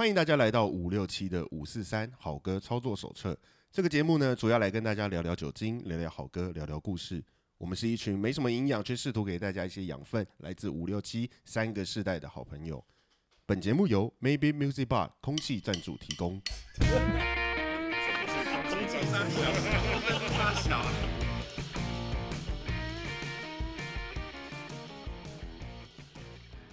欢迎大家来到五六七的五四三好歌操作手册。这个节目呢，主要来跟大家聊聊酒精，聊聊好歌，聊聊故事。我们是一群没什么营养，却试图给大家一些养分，来自五六七三个世代的好朋友。本节目由 Maybe Music Bar 空气赞助提供。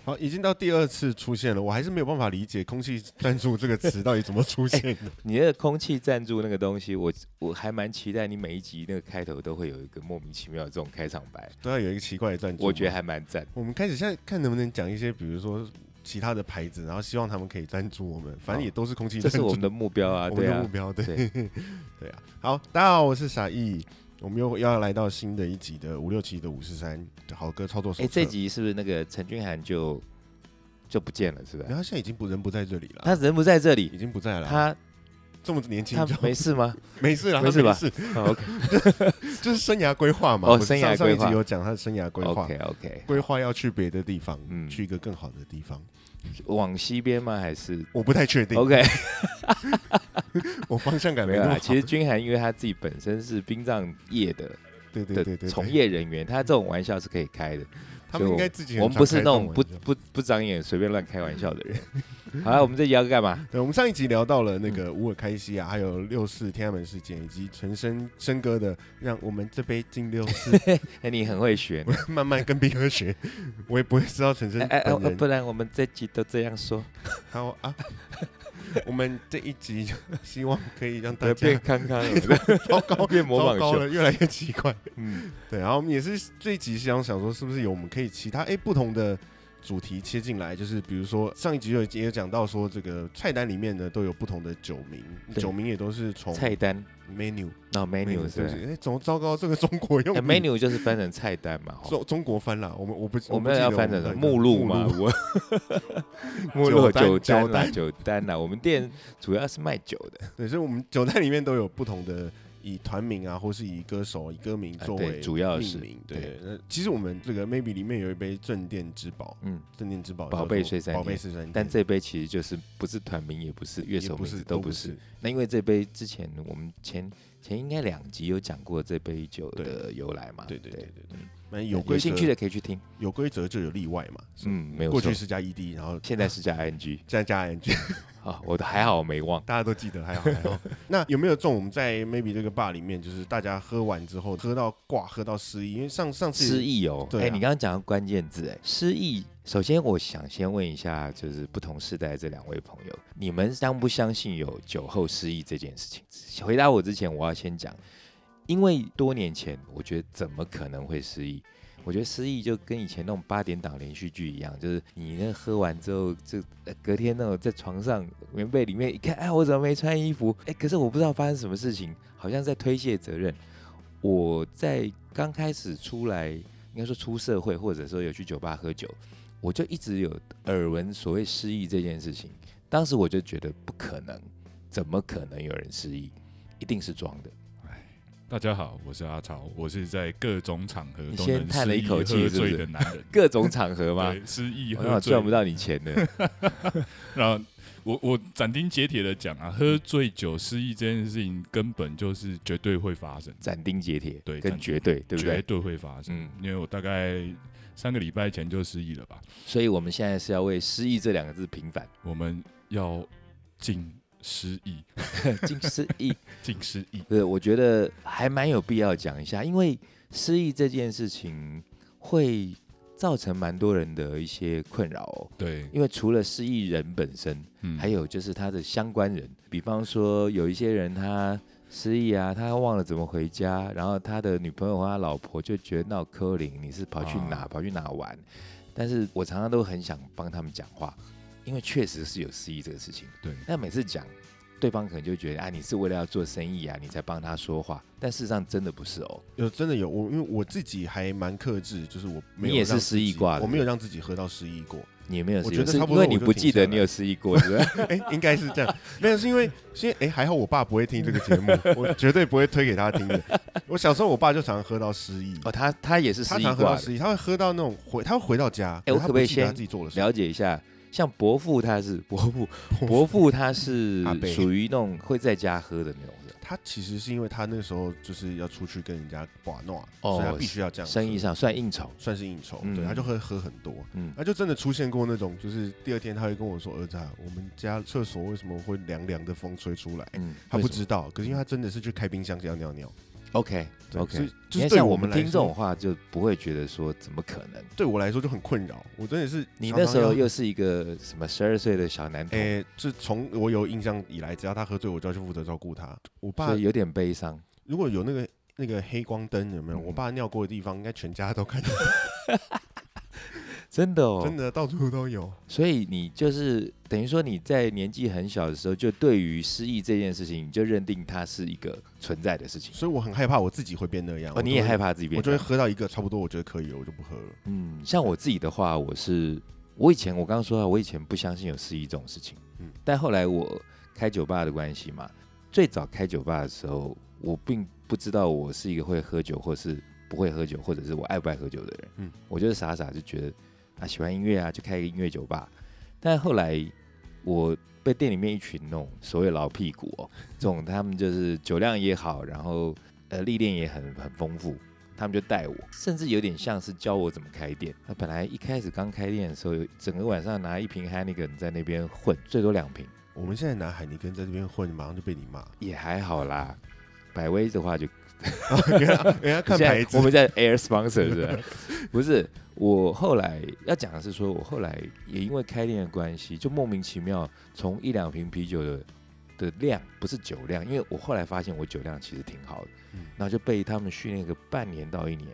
好，已经到第二次出现了，我还是没有办法理解“空气赞助”这个词到底怎么出现的。你那个空气赞助那个东西，我我还蛮期待你每一集那个开头都会有一个莫名其妙的这种开场白，都要有一个奇怪的赞助。我觉得还蛮赞。我们开始现在看能不能讲一些，比如说其他的牌子，然后希望他们可以赞助我们，反正也都是空气。这是我们的目标啊，我们的目标，对对啊。好，大家好，我是傻义。我们又要来到新的一集的五六七的五十三好歌操作手册。哎，这集是不是那个陈君涵就就不见了？是吧？然后现在已经不人不在这里了。他人不在这里，已经不在了。他这么年轻，他没事吗？没事啊，没事吧？OK，就是生涯规划嘛。哦，生涯规划有讲他的生涯规划。OK，OK，规划要去别的地方，嗯，去一个更好的地方。往西边吗？还是我不太确定。OK，我方向感没有。其实君涵因为他自己本身是殡葬业的，对对对对，从业人员，他这种玩笑是可以开的。他们应该自己，我们不是那种不不不长眼、随便乱开玩笑的人。好了，我们这集要干嘛？对，我们上一集聊到了那个乌尔开西啊，还有六四天安门事件，以及陈升升哥的“让我们这杯敬六四 ”。哎，你很会学，慢慢跟斌哥学，我也不会知道陈升。哎哎，不然我们这集都这样说。好啊。我们这一集希望可以让大家变康康，糟糕，变模仿了，越来越奇怪。嗯，对。然后我们也是这一集想想说，是不是有我们可以其他哎不同的主题切进来？就是比如说上一集有也有讲到说，这个菜单里面呢都有不同的酒名，酒名也都是从菜单。menu，那 menu 是哎，怎么糟糕？这个中国用 menu 就是翻成菜单嘛，中中国翻了。我们我不我们要翻成目录嘛，我目录 酒单酒单呐。我们店主要是卖酒的，对，所以我们酒单里面都有不同的。以团名啊，或是以歌手、以歌名作为主要命名，对。那其实我们这个 maybe 里面有一杯镇店之宝，嗯，镇店之宝，宝贝碎三，宝贝碎三。但这杯其实就是不是团名，也不是乐手名，都不是。那因为这杯之前我们前前应该两集有讲过这杯酒的由来嘛？对对对对对。那有有兴趣的可以去听，有规则就有例外嘛。嗯，没有过去是加 ed，然后现在是加 ing，现在加 ing。啊，我还好没忘，大家都记得还好还好。那有没有中？我们在 maybe 这个 bar 里面，就是大家喝完之后喝到挂，喝到失忆，因为上上次失忆哦。对，你刚刚讲的关键字，哎，失忆。首先，我想先问一下，就是不同世代这两位朋友，你们相不相信有酒后失忆这件事情？回答我之前，我要先讲，因为多年前，我觉得怎么可能会失忆？我觉得失忆就跟以前那种八点档连续剧一样，就是你那喝完之后，就隔天那种在床上棉被里面一看，哎，我怎么没穿衣服？哎，可是我不知道发生什么事情，好像在推卸责任。我在刚开始出来，应该说出社会，或者说有去酒吧喝酒，我就一直有耳闻所谓失忆这件事情。当时我就觉得不可能，怎么可能有人失忆？一定是装的。大家好，我是阿超，我是在各种场合都能叹了一口气醉的男人。各种场合吗？失忆喝赚不到你钱的。然后我我斩钉截铁的讲啊，喝醉酒失忆这件事情根本就是绝对会发生。斩钉截铁，对，跟绝对，对不对？绝对会发生。嗯，因为我大概三个礼拜前就失忆了吧。所以我们现在是要为失忆这两个字平反。我们要进。失忆，近失忆，近失忆。对，我觉得还蛮有必要讲一下，因为失忆这件事情会造成蛮多人的一些困扰哦。对，因为除了失忆人本身，嗯，还有就是他的相关人，比方说有一些人他失忆啊，他忘了怎么回家，然后他的女朋友或他老婆就觉得闹柯林，你是跑去哪跑去哪玩？但是我常常都很想帮他们讲话。因为确实是有失忆这个事情，对。但每次讲，对方可能就觉得啊，你是为了要做生意啊，你才帮他说话。但事实上真的不是哦，有真的有我，因为我自己还蛮克制，就是我没有你也是失忆挂，我没有让自己喝到失忆过。你也没有，我觉得差不多，因为你不记得你有失忆过，是不是？哎，应该是这样。没有，是因为因为哎，还好我爸不会听这个节目，我绝对不会推给他听的。我小时候，我爸就常常喝到失忆哦，他他也是失忆他常喝到失忆，他会喝到那种回，他会回到家，哎，我可不可以先自己做了了解一下？像伯父他是伯父，伯父他是 属于那种会在家喝的那种人，他其实是因为他那时候就是要出去跟人家把诺，哦所以他必须要这样。生意上算应酬。算是应酬，嗯对，他就会喝很多。嗯，他就真的出现过那种，就是第二天他会跟我说：“儿子啊，我们家厕所为什么会凉凉的风吹出来？”嗯，他不知道，可是因为他真的是去开冰箱要尿尿。OK 对 OK，所以就是对我像我们听这种话，就不会觉得说怎么可能？对我来说就很困扰。我真的是你那时候又是一个什么十二岁的小男童，诶，自从我有印象以来，只要他喝醉，我就要去负责照顾他。我爸有点悲伤。如果有那个那个黑光灯，有没有？嗯我爸尿过的地方，应该全家都看到，真的哦，真的到处都有。所以你就是等于说你在年纪很小的时候，就对于失忆这件事情，你就认定它是一个存在的事情。所以我很害怕我自己会变那样。哦，你也害怕，自己变我就会喝到一个差不多，我觉得可以了，我就不喝了。嗯，像我自己的话，我是我以前我刚刚说到，我以前不相信有失忆这种事情，嗯但后来我开酒吧的关系嘛，最早开酒吧的时候，我并不知道我是一个会喝酒或是不会喝酒，或者是我爱不爱喝酒的人，嗯我就是傻傻就觉得啊喜欢音乐啊，就开一个音乐酒吧，但后来我被店里面一群那种所谓老屁股哦，这种他们就是酒量也好，然后呃历练也很很丰富，他们就带我，甚至有点像是教我怎么开店。那本来一开始刚开店的时候，整个晚上拿一瓶 Heineken 在那边混，最多两瓶我们现在拿海尼根在这边混，马上就被你骂。也还好啦。百威的话就人家人家看牌子我，们在 Air Sponsor 是不是？不是，我后来要讲的是说，我后来也因为开店的关系，就莫名其妙从一两瓶啤酒的的量，不是酒量，因为我后来发现我酒量其实挺好的，嗯然后就被他们训练个半年到一年。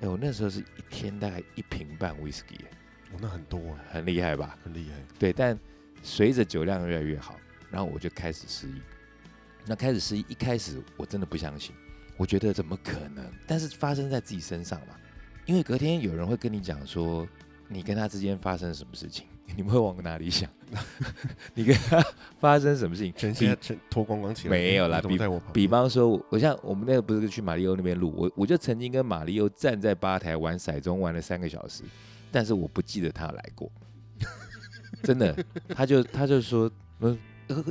哎，我那时候是一天大概一瓶半 whisky，哦，那很多啊，很厉害吧？很厉害。对，但随着酒量越来越好，然后我就开始失忆。那开始失忆，一开始我真的不相信，我觉得怎么可能？但是发生在自己身上嘛，因为隔天有人会跟你讲说，你跟他之间发生什么事情，你们会往哪里想？你跟他发生什么事情？全现在全脱光光起来，没有啦你怎么在我旁比？方说，我像我们那个不是去马里欧那边录，我我就曾经跟马里欧站在吧台玩骰盅玩了三个小时，但是我不记得他有来过，真的，他就他就说，呃，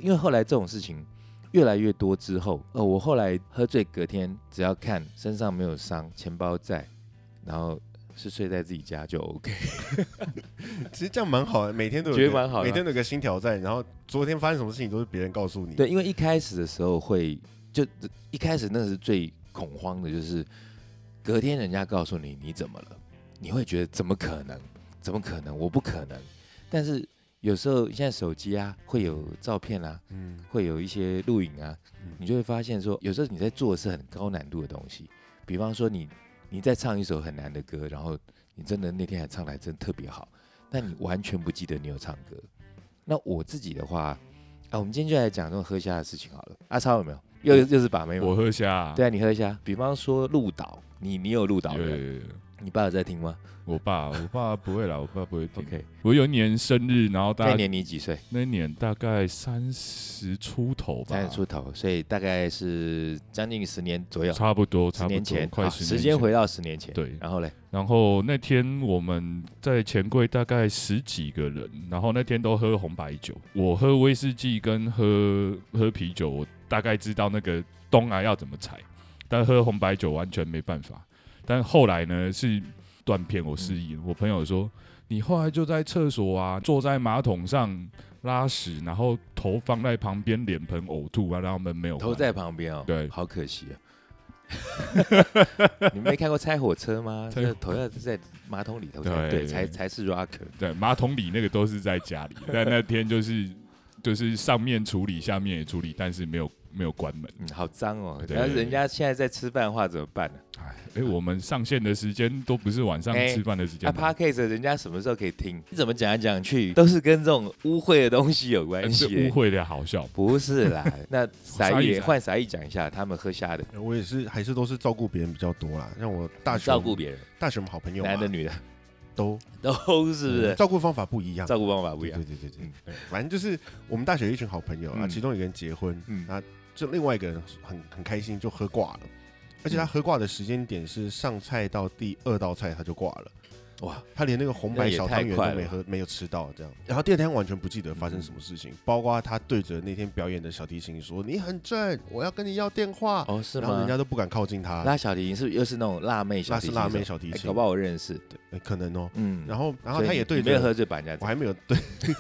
因为后来这种事情越来越多之后，呃，我后来喝醉隔天只要看身上没有伤，钱包在，然后是睡在自己家就 OK，其实这样蛮好的，每天都有觉得蛮好的每天都有个新挑战。然后昨天发生什么事情都是别人告诉你。对，因为一开始的时候会，就一开始那是最恐慌的，就是隔天人家告诉你你怎么了，你会觉得怎么可能？怎么可能？我不可能。但是有时候现在手机啊会有照片啊，嗯，会有一些录影啊嗯，你就会发现说，有时候你在做的是很高难度的东西，比方说你你在唱一首很难的歌，然后你真的那天还唱的还真特别好，但你完全不记得你有唱歌。那我自己的话，啊，我们今天就来讲这种喝虾的事情好了。阿超有没有？又又是把妹吗？我喝虾、啊，对啊，你喝虾。比方说鹿岛，你你有鹿岛的，有有有有你爸有在听吗我爸，我爸不会啦，我爸不会听。？OK，我有一年生日，然后大概那年你几岁？那一年大概三十出头吧，三十出头，所以大概是将近十年左右，差不多，十差不多，快十年前时间回到十年前。对然后嘞，然后那天我们在钱柜大概十几个人，然后那天都喝红白酒，我喝威士忌跟喝喝啤酒，我大概知道那个东啊要怎么踩，但喝红白酒完全没办法。但后来呢是断片，我失忆了。我朋友说，你后来就在厕所啊，坐在马桶上拉屎，然后头放在旁边，脸盆呕吐啊，然后门没有关头在旁边哦，对好可惜啊。你没看过拆火车吗？拆这头要在马桶里头才对对，才才是 rocker。对，马桶里那个都是在家里，但那天就是就是上面处理，下面也处理，但是没有没有关门。嗯，好脏哦。对要是人家现在在吃饭的话怎么办呢？哎，哎，我们上线的时间都不是晚上哎吃饭的时间那。，podcast 人家什么时候可以听？你怎么讲来讲去 都是跟这种污秽的东西有关系。污秽的好笑，不是啦，那傻傻义傻义义换傻义讲一下，他们喝虾的，我也是，还是都是照顾别人比较多啦。像我大学照顾别人，大学我们好朋友男的女的？都。都是不是？照顾方法不一样，照顾方法不一样。对。对对对嗯，反正就是我们大学有一群好朋友啊，嗯。其中一个人结婚，嗯。那就另外一个人很很开心就喝挂了，而且他嗯喝挂的时间点是上菜到第二道菜他就挂了，哇，他连那个红白小汤圆都没喝，没有吃到这样。然后第二天完全不记得发生什么事情，包括他对着那天表演的小提琴说：“你很正，我要跟你要电话。哦，是吗？然后人？家都不敢靠近他，那小提琴是不是又是那种辣妹小提琴？那是辣妹小提琴，哎搞不好我认识。对可能哦。嗯，然后，然后他也对着没有喝醉把人家我还没有对，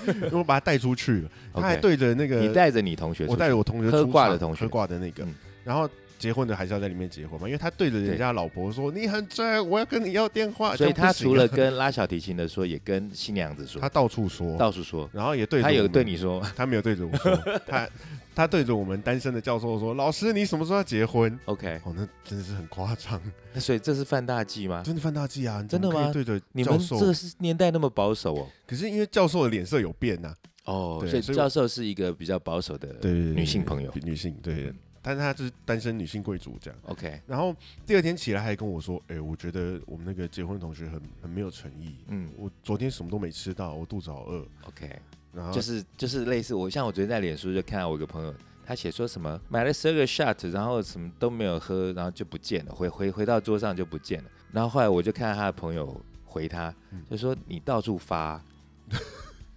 因 为我把他带出去了，他还对着那个你带着你同学，我带着我同学喝挂的同学。喝挂的那个。嗯，然后结婚的还是要在里面结婚嘛，因为他对着人家老婆说你很正，我要跟你要电话，所以他除了跟拉小提琴的说，也跟新娘子说。他，到处说，到处说，然后也对着他有对你说。他没有对着我说，他他对着我们单身的教授说：“老师，你什么时候要结婚？OK，？” 哦，那真的是很夸张，那所以这是犯大忌吗？真的犯大忌啊！真的吗？对着你们这个是年代那么保守哦。可是因为教授的脸色有变呐、哦，对所以教授是一个比较保守的女性朋友。女性对，但是她就是单身女性贵族这样。OK，然后第二天起来还跟我说：“哎、我觉得我们那个结婚的同学很很没有诚意。嗯我昨天什么都没吃到，我肚子好饿。，OK，然后就是就是类似我，像我昨天在脸书就看到我一个朋友，他写说什么买了十二个 shot，然后什么都没有喝，然后就不见了，回回回到桌上就不见了。然后后来我就看到他的朋友回他嗯，就说你到处发。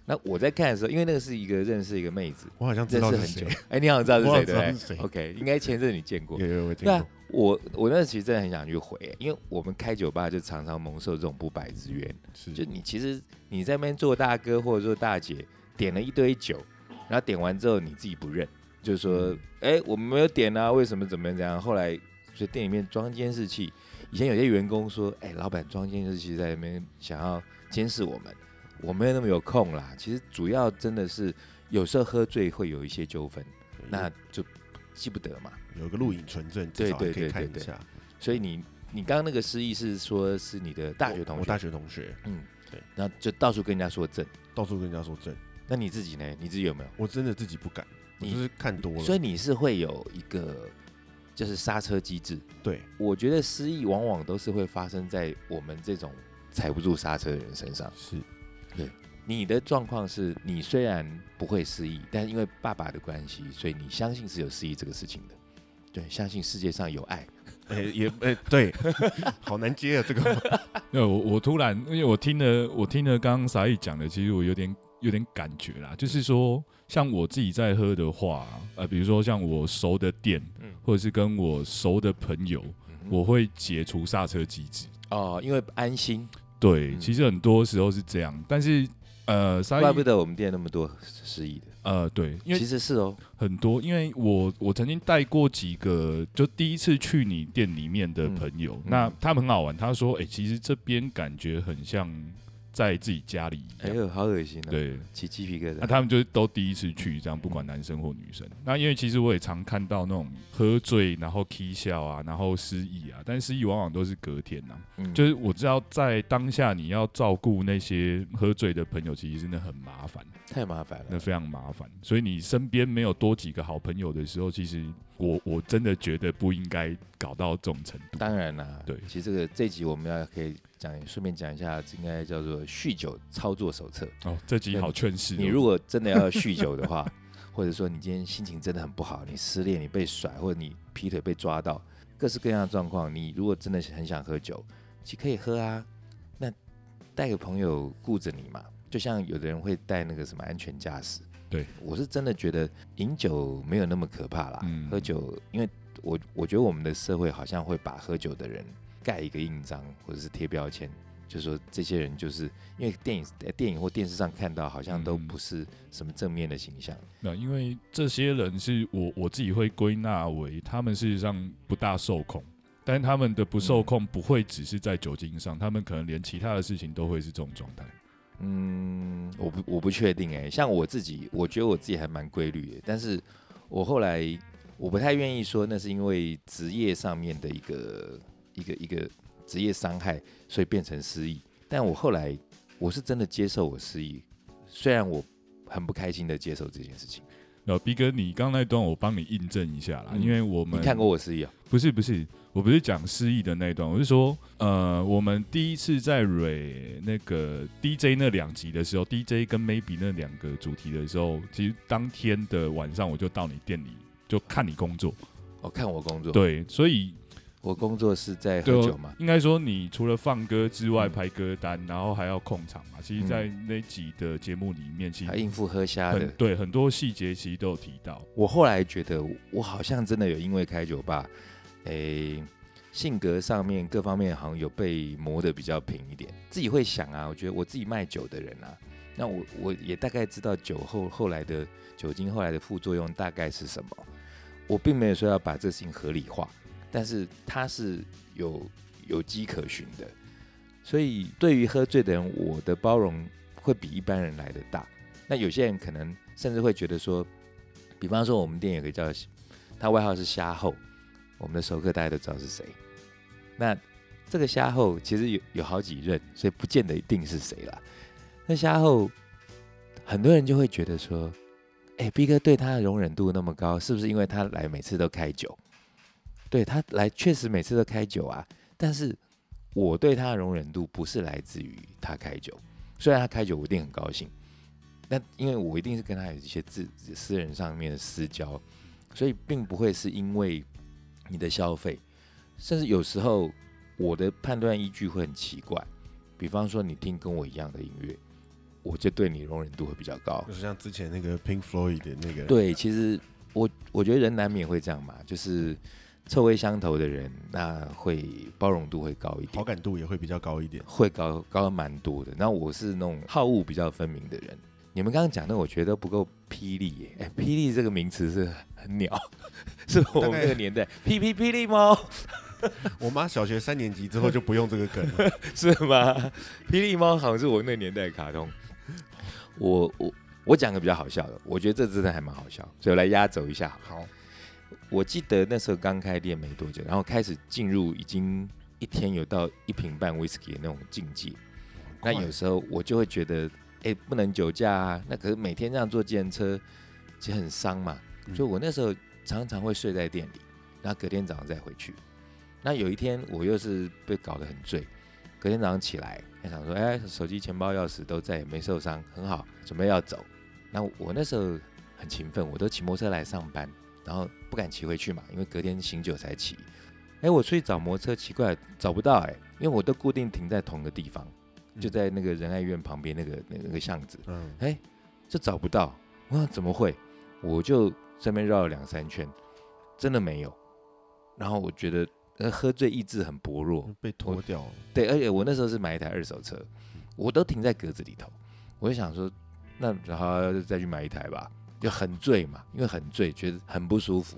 那我在看的时候，因为那个是一个认识一个妹子，我好像知认识很久哎，你好像知道是谁对？OK，应该前阵你见过有。有我听对啊。，我我那其实真的很想去回，因为我们开酒吧就常常蒙受这种不白之冤。是就你其实你在那边做大哥或者做大姐，点了一堆酒，然后点完之后你自己不认，就是说嗯，哎、我们没有点啊，为什么怎么样怎样？后来就店里面装监视器，以前有些员工说，哎、老板装监视器在那边想要监视我们，我没有那么有空啦。其实主要真的是有时候喝醉会有一些纠纷，那就记不得嘛。有个录影存证，至对少可以对对对对看一下。所以你你刚刚那个失忆是说是你的大学同学，我我大学同学嗯，对，然后就到处跟人家说正。到处跟人家说正，那你自己呢？你自己有没有？我真的自己不敢，我你就是看多了。所以你是会有一个就是刹车机制。对，我觉得失忆往往都是会发生在我们这种踩不住刹车的人身上。是你的状况是你虽然不会失忆，但因为爸爸的关系，所以你相信是有失忆这个事情的。对，相信世界上有爱。哎、也哎、对，好难接啊，这个。那我我突然，因为我听了我听了刚刚沙溢讲的，其实我有点有点感觉啦，就是说，像我自己在喝的话，呃，比如说像我熟的店，嗯。或者是跟我熟的朋友，我会解除刹车机制。哦，因为安心，对，嗯。其实很多时候是这样，但是呃，怪不得我们店那么多失忆的。呃，对，因为其实是哦，很多，因为我我曾经带过几个，就第一次去你店里面的朋友，嗯。那嗯他们很好玩，他说，哎、其实这边感觉很像在自己家里一样。哎呦，好恶心啊，，对，起鸡皮疙瘩那、瘩。他们就是都第一次去，这样不管男生或女生。那因为其实我也常看到那种喝醉然后 k 笑啊，然后失忆啊，但失忆往往都是隔天呐、嗯就是我知道在当下你要照顾那些喝醉的朋友，其实真的很麻烦。太麻烦了。那非常麻烦。所以你身边没有多几个好朋友的时候，其实我我真的觉得不应该搞到这种程度。当然啦，对其实这个这集我们要可以讲，顺便讲一下，应该叫做酗酒操作手册。哦，这集好劝世哦。你如果真的要酗酒的话，或者说你今天心情真的很不好，你失恋，你被甩，或者你劈腿被抓到，各式各样的状况，你如果真的很想喝酒，其实可以喝啊。那带个朋友顾着你嘛，就像有的人会带那个什么安全驾驶。对，我是真的觉得饮酒没有那么可怕啦。嗯喝酒，因为我我觉得我们的社会好像会把喝酒的人盖一个印章，或者是贴标签，就说这些人就是因为电影、呃电影或电视上看到，好像都嗯不是什么正面的形象。那因为这些人是我我自己会归纳为他们事实上不大受控，但他们的不受控不会只是在酒精上，他们可能连其他的事情都会是这种状态。嗯，我不我不确定哎、像我自己，我觉得我自己还蛮规律的，但是我后来我不太愿意说那是因为职业上面的一个一个一个职业伤害，所以变成失忆。但我后来我是真的接受我失忆，虽然我很不开心的接受这件事情。然后逼哥，你刚刚那段我帮你印证一下啦，嗯因为我们你看过我失忆啊？不是不是，我不是讲失忆的那一段，我是说，呃，我们第一次在蕊那个 DJ 那两集的时候，DJ 跟 Maybe 那两个主题的时候，其实当天的晚上我就到你店里就看你工作，哦、看我工作，，对，所以我工作是在喝酒嘛，，应该说你除了放歌之外嗯排歌单，然后还要控场嘛。其实，嗯在那集的节目里面，其实还应付喝虾的。很对很多细节其实都有提到。我后来觉得，我好像真的有因为开酒吧，诶、性格上面各方面好像有被磨得比较平一点。自己会想啊，我觉得我自己卖酒的人啊，那我我也大概知道酒后后来的酒精后来的副作用大概是什么。我并没有说要把这事情合理化，但是它是有有迹可循的。所以对于喝醉的人，我的包容会比一般人来的大。那有些人可能甚至会觉得说，比方说我们店有个叫他外号是虾后，我们的熟客大家都知道是谁。那这个虾后其实有有好几任，所以不见得一定是谁啦。那虾后很多人就会觉得说，哎、b 哥对他的容忍度那么高，是不是因为他来每次都开酒？对他来确实每次都开酒啊，但是我对他的容忍度不是来自于他开酒，虽然他开酒我一定很高兴，但因为我一定是跟他有一些自私人上面的私交，所以并不会是因为你的消费，甚至有时候我的判断依据会很奇怪，比方说你听跟我一样的音乐，我就对你容忍度会比较高。就是像之前那个 Pink Floyd 的那个，对，其实我我觉得人难免会这样嘛，就是臭味相投的人，那会包容度会高一点好。感度也会比较高一点。会高高蛮多的。那我是那种好恶比较分明的人。你们刚刚讲的，我觉得不够霹雳耶。哎，霹雳这个名词是很鸟，是我们那个年代，霹霹霹雳猫 我妈小学三年级之后就不用这个梗了。是吗？霹雳猫好像是我那个年代的卡通。我我我讲个比较好笑的，我觉得这真的还蛮好笑，所以我来压轴一下好。好，我记得那时候刚开店没多久，然后开始进入已经一天有到一瓶半 whisky 的那种境界。那有时候我就会觉得，哎、不能酒驾啊。那可是每天这样坐计程车，其实很伤嘛。嗯所以我那时候常常会睡在店里，然后隔天早上再回去。那有一天我又是被搞得很醉，隔天早上起来，还想说，哎、手机、钱包、钥匙都在，没受伤，很好，准备要走。那我那时候很勤奋，我都骑摩托车来上班，然后不敢骑回去嘛，因为隔天醒酒才骑。哎、我出去找摩托车，奇怪找不到哎、因为我都固定停在同个地方，就在那个仁爱院旁边那个那个巷子，嗯，哎、这找不到。我想怎么会？我就这边绕了两三圈，真的没有。然后我觉得，呃，喝醉意志很薄弱，被拖掉了。对，而且我那时候是买一台二手车，我都停在格子里头。我就想说，那然后再去买一台吧，就很醉嘛，因为很醉，觉得很不舒服。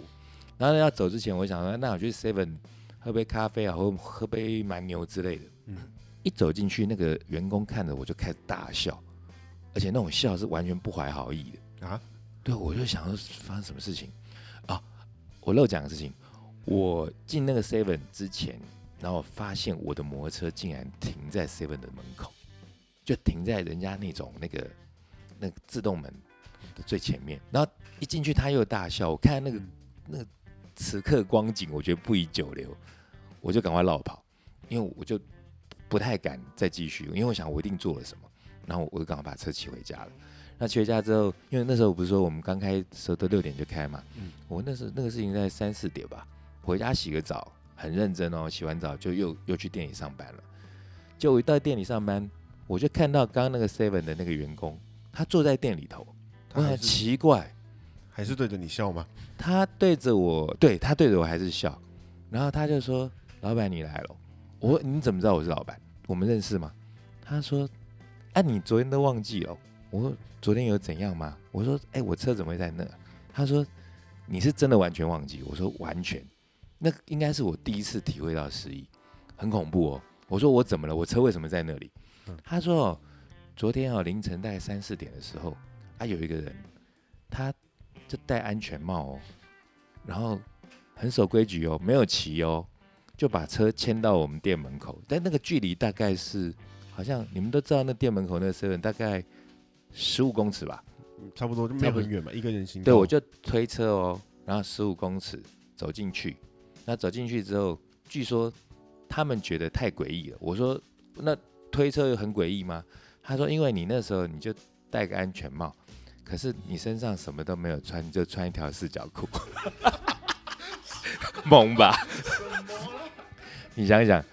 然后要走之前，我想说，那我去 Seven 喝杯咖啡啊，或喝杯蛮牛之类的。嗯一走进去，那个员工看着我就开始大笑，而且那种笑是完全不怀好意的。啊，对，我就想说发生什么事情啊？我漏讲个事情，我进那个 Seven 之前，然后发现我的摩托车竟然停在 Seven 的门口，就停在人家那种那个那个自动门的最前面。然后一进去，他又大笑，我看那个那个此刻光景，我觉得不宜久留，我就赶快绕跑，因为我就不太敢再继续，因为我想我一定做了什么，然后我就赶快把车骑回家了。那骑回家之后，因为那时候不是说我们刚开时候都六点就开嘛，嗯我那时候那个事情在三四点吧，回家洗个澡，很认真哦，洗完澡就又又去店里上班了。就我一到店里上班，我就看到刚刚那个 Seven 的那个员工，他坐在店里头，我很是奇怪，还是对着你笑吗？他对着我，对他对着我还是笑，然后他就说：“老板你来了。”我说：“你怎么知道我是老板？我们认识吗？”他说：“啊，你昨天都忘记了。”我说：“昨天有怎样吗？”我说：“哎、我车怎么会在那？”他说：“你是真的完全忘记？”我说：“完全。”那应该是我第一次体会到失忆，很恐怖哦。我说：“我怎么了？我车为什么在那里？”嗯他说：“哦，昨天哦凌晨大概三四点的时候，啊有一个人，他就戴安全帽哦，然后很守规矩哦，没有骑哦，就把车牵到我们店门口，但那个距离大概是，好像你们都知道那店门口那个 seven 大概十五公尺吧？嗯差不多就没有很远嘛，一个人行道。对，我就推车哦，然后十五公尺走进去，那走进去之后，据说他们觉得太诡异了。我说那推车有很诡异吗？他说因为你那时候你就戴个安全帽，可是你身上什么都没有穿，你就穿一条四角裤，猛吧？你想一想，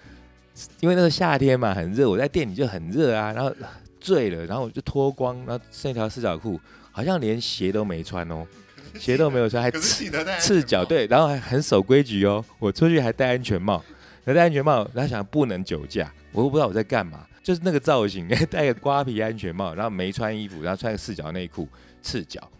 因为那个夏天嘛，很热，我在店里就很热啊，然后醉了，然后我就脱光，然后剩一条四角裤，好像连鞋都没穿哦，鞋都没有穿，还赤脚，对，然后还很守规矩哦。我出去还戴安全帽，戴安全帽，然后想不能酒驾，我又不知道我在干嘛，就是那个造型，戴个瓜皮安全帽，然后没穿衣服，然后穿个四角内裤，赤脚，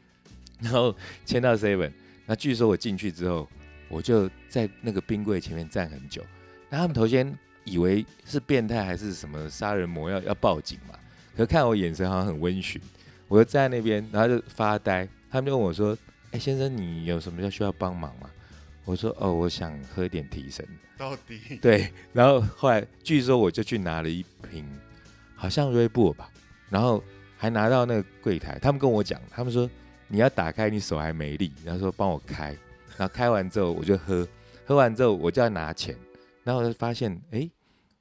然后签到 seven。那据说我进去之后，我就在那个冰柜前面站很久，那他们头先以为是变态还是什么杀人魔要要报警嘛，可看我眼神好像很温驯，我就站在那边，然后就发呆，他们就问我说。哎、先生，你有什么要需要帮忙吗？我说哦，我想喝点提神。到底？对，然后后来据说我就去拿了一瓶，好像瑞布吧，然后还拿到那个柜台，他们跟我讲，他们说你要打开，你手还没力，然后说帮我开，然后开完之后我就喝，喝完之后我就要拿钱，然后我就发现哎，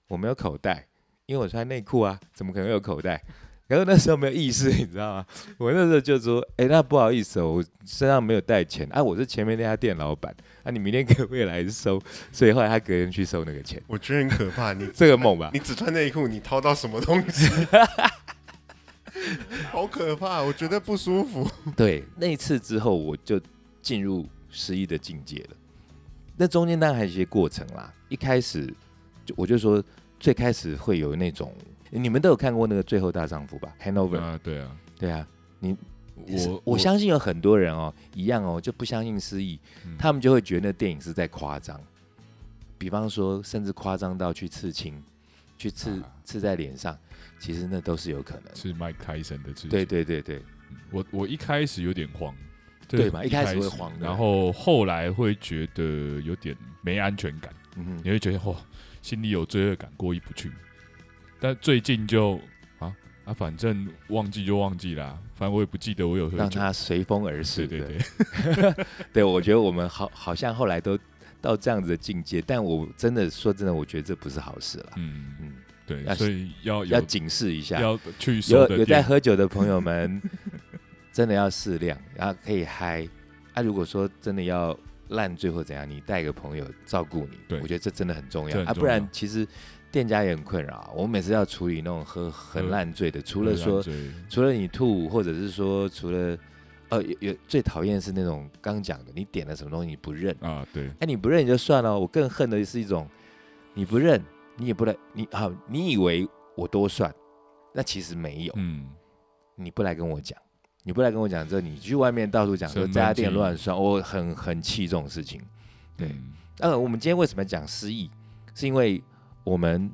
我没有口袋，因为我穿内裤啊，怎么可能有口袋？然后那时候没有意识，你知道吗？我那时候就说：“哎、那不好意思哦，我身上没有带钱啊，我是前面那家店老板啊，你明天可不可以来收？” 所以后来他隔天去收那个钱，我觉得很可怕，你 这个梦吧你？只穿内裤，你掏到什么东西？好可怕，我觉得不舒服。对，那一次之后我就进入失忆的境界了。那中间当然还有一些过程啦，一开始就我就说，最开始会有那种，你们都有看过那个《最后大丈夫》吧？Hanover，、啊，对啊，对啊，你我我。相信有很多人哦，一样哦，就不相信失忆，嗯。他们就会觉得那电影是在夸张，比方说，甚至夸张到去刺青，去刺啊。刺在脸上，其实那都是有可能。的。是麦开森的刺青。对对对对，我我一开始有点慌，对嘛一开始会慌然后后来会觉得有点没安全感，嗯哼。你会觉得哇，心里有罪恶感，过意不去。但最近就啊啊，反正忘记就忘记啦，反正我也不记得我有喝让酒。它随风而逝。对对对，对，我觉得我们好好像后来都到这样子的境界，但我真的说真的，我觉得这不是好事了。嗯，嗯，对要，所以要要警示一下，要去有有在喝酒的朋友们，真的要适量，然后可以嗨。啊，如果说真的要烂醉或怎样，你带个朋友照顾你，对我觉得这真的很重这要啊，不然其实店家也很困扰啊。我们每次要处理那种喝很烂醉的，除了说除了你吐，或者是说除了呃有有最讨厌的是那种刚讲的，你点了什么东西你不认，啊，对，哎你不认你就算了，我更恨的是一种你不认，你也不来，你好，你以为我多算，那其实没有，嗯，你不来跟我讲，你不来跟我讲之后，你去外面到处讲说这家店乱算，我很很气这种事情。对。嗯。呃，我们今天为什么讲失忆？是因为我们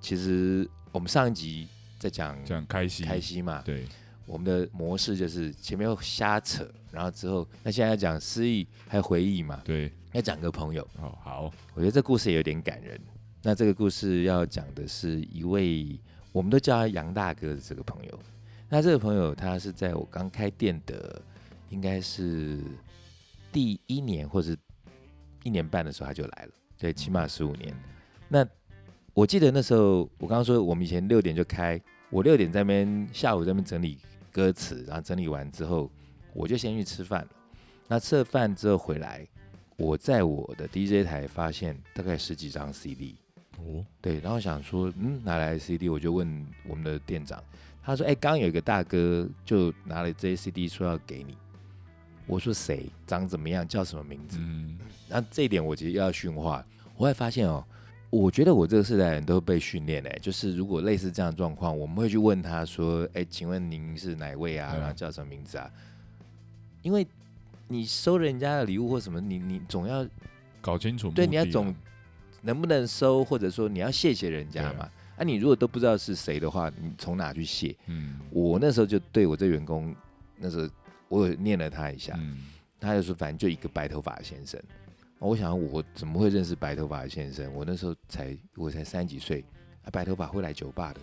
其实我们上一集在讲讲开心开心嘛，对，我们的模式就是前面瞎扯，然后之后那现在要讲失忆还有回忆嘛，对，要讲个朋友，哦好，我觉得这故事也有点感人。那这个故事要讲的是一位我们都叫他杨大哥的这个朋友。那这个朋友他是在我刚开店的，应该是第一年或者一年半的时候他就来了，对，起码十五年。那我记得那时候我刚刚说我们以前六点就开，我六点在那边下午在那边整理歌词，然后整理完之后我就先去吃饭了。那吃了饭之后回来，我在我的 DJ 台发现大概十几张 CD，哦，对，然后想说，嗯，哪来的 CD？我就问我们的店长，他说，哎、刚刚有一个大哥就拿了这些 CD 说要给你。我说谁？长怎么样？叫什么名字？嗯，那这一点我其实要训话。我会发现哦，我觉得我这个世代人都被训练哎，就是如果类似这样的状况，我们会去问他说，哎，请问您是哪位啊？嗯然后叫什么名字啊？因为你收人家的礼物或什么，你你总要搞清楚对你要总能不能收，或者说你要谢谢人家嘛。啊，你如果都不知道是谁的话，你从哪去谢？嗯我那时候就对我这员工，那时候我有念了他一下，嗯他就说反正就一个白头发的先生。我想我怎么会认识白头发的先生？我那时候才我才三十几岁，啊，白头发会来酒吧的，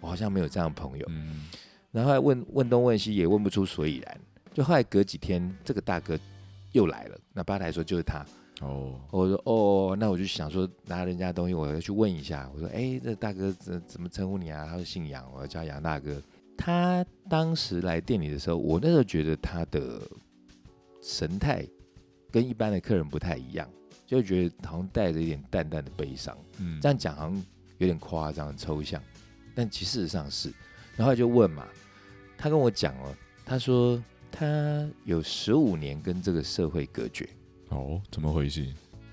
我好像没有这样的朋友。嗯然后问问东问西也问不出所以然，就后来隔几天这个大哥又来了，那吧台说就是他，哦，我说哦，那我就想说拿人家的东西，我要去问一下。我说哎，这大哥怎怎么称呼你啊？他说姓杨，我要叫杨大哥。他当时来店里的时候，我那时候觉得他的神态跟一般的客人不太一样，就觉得好像带着一点淡淡的悲伤。嗯这样讲好像有点夸张、抽象，但其实事实上是。然后就问嘛，他跟我讲了，他说他有十五年跟这个社会隔绝。哦，怎么回事？